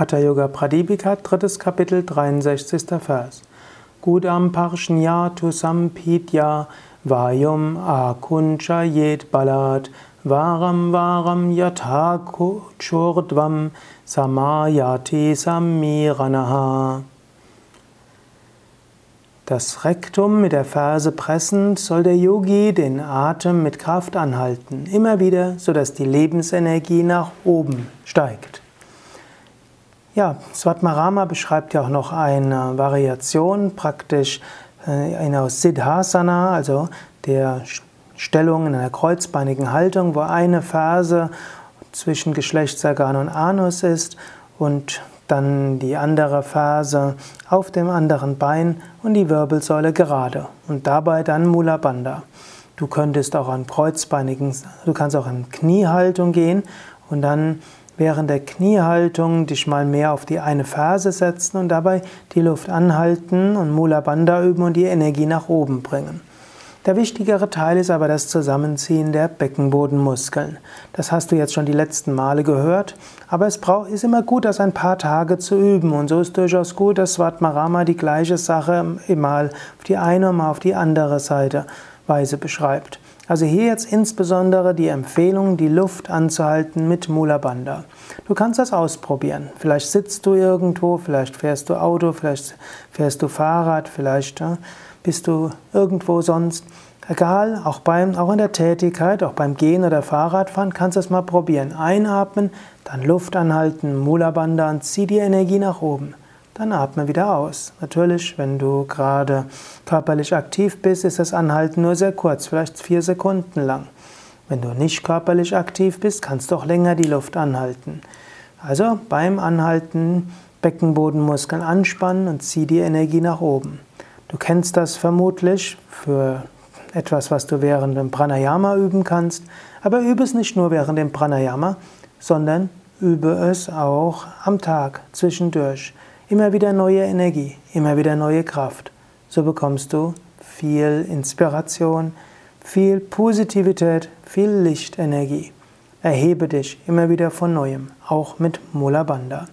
Hatha Yoga Pradipika, drittes Kapitel, 63. Vers. Gudam Parshnyatu Sampidya Vayum Akuncha Yed Balat Varam Varam Yathaku Churdvam Samayati Samiranaha. Das Rektum mit der Ferse pressend soll der Yogi den Atem mit Kraft anhalten, immer wieder, sodass die Lebensenergie nach oben steigt. Ja, Svatmarama beschreibt ja auch noch eine Variation, praktisch äh, eine aus Siddhasana, also der Stellung in einer kreuzbeinigen Haltung, wo eine Ferse zwischen Geschlechtsorgan und Anus ist und dann die andere Ferse auf dem anderen Bein und die Wirbelsäule gerade und dabei dann Mula Bandha. Du könntest auch an kreuzbeinigen, du kannst auch in Kniehaltung gehen und dann während der Kniehaltung dich mal mehr auf die eine Ferse setzen und dabei die Luft anhalten und Mula Bandha üben und die Energie nach oben bringen. Der wichtigere Teil ist aber das Zusammenziehen der Beckenbodenmuskeln. Das hast du jetzt schon die letzten Male gehört, aber es ist immer gut, das ein paar Tage zu üben. Und so ist durchaus gut, dass Svatmarama die gleiche Sache mal auf die eine und mal auf die andere Seite Weise beschreibt. Also hier jetzt insbesondere die Empfehlung, die Luft anzuhalten mit Mula Bandha. Du kannst das ausprobieren. Vielleicht sitzt du irgendwo, vielleicht fährst du Auto, vielleicht fährst du Fahrrad, vielleicht bist du irgendwo sonst. Egal, auch, beim, auch in der Tätigkeit, auch beim Gehen oder Fahrradfahren kannst du es mal probieren. Einatmen, dann Luft anhalten, Mula Bandha und zieh die Energie nach oben dann atme wieder aus. Natürlich, wenn du gerade körperlich aktiv bist, ist das Anhalten nur sehr kurz, vielleicht vier Sekunden lang. Wenn du nicht körperlich aktiv bist, kannst du auch länger die Luft anhalten. Also beim Anhalten Beckenbodenmuskeln anspannen und zieh die Energie nach oben. Du kennst das vermutlich für etwas, was du während dem Pranayama üben kannst, aber übe es nicht nur während dem Pranayama, sondern übe es auch am Tag zwischendurch. Immer wieder neue Energie, immer wieder neue Kraft. So bekommst du viel Inspiration, viel Positivität, viel Lichtenergie. Erhebe dich immer wieder von neuem, auch mit Mula Bandha.